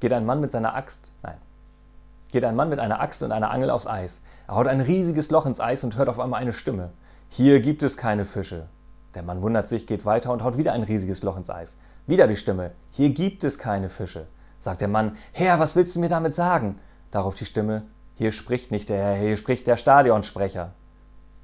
geht ein Mann mit seiner Axt, nein, geht ein Mann mit einer Axt und einer Angel aufs Eis. Er haut ein riesiges Loch ins Eis und hört auf einmal eine Stimme. Hier gibt es keine Fische. Der Mann wundert sich, geht weiter und haut wieder ein riesiges Loch ins Eis. Wieder die Stimme. Hier gibt es keine Fische. Sagt der Mann, Herr, was willst du mir damit sagen? Darauf die Stimme, hier spricht nicht der Herr, hier spricht der Stadionsprecher.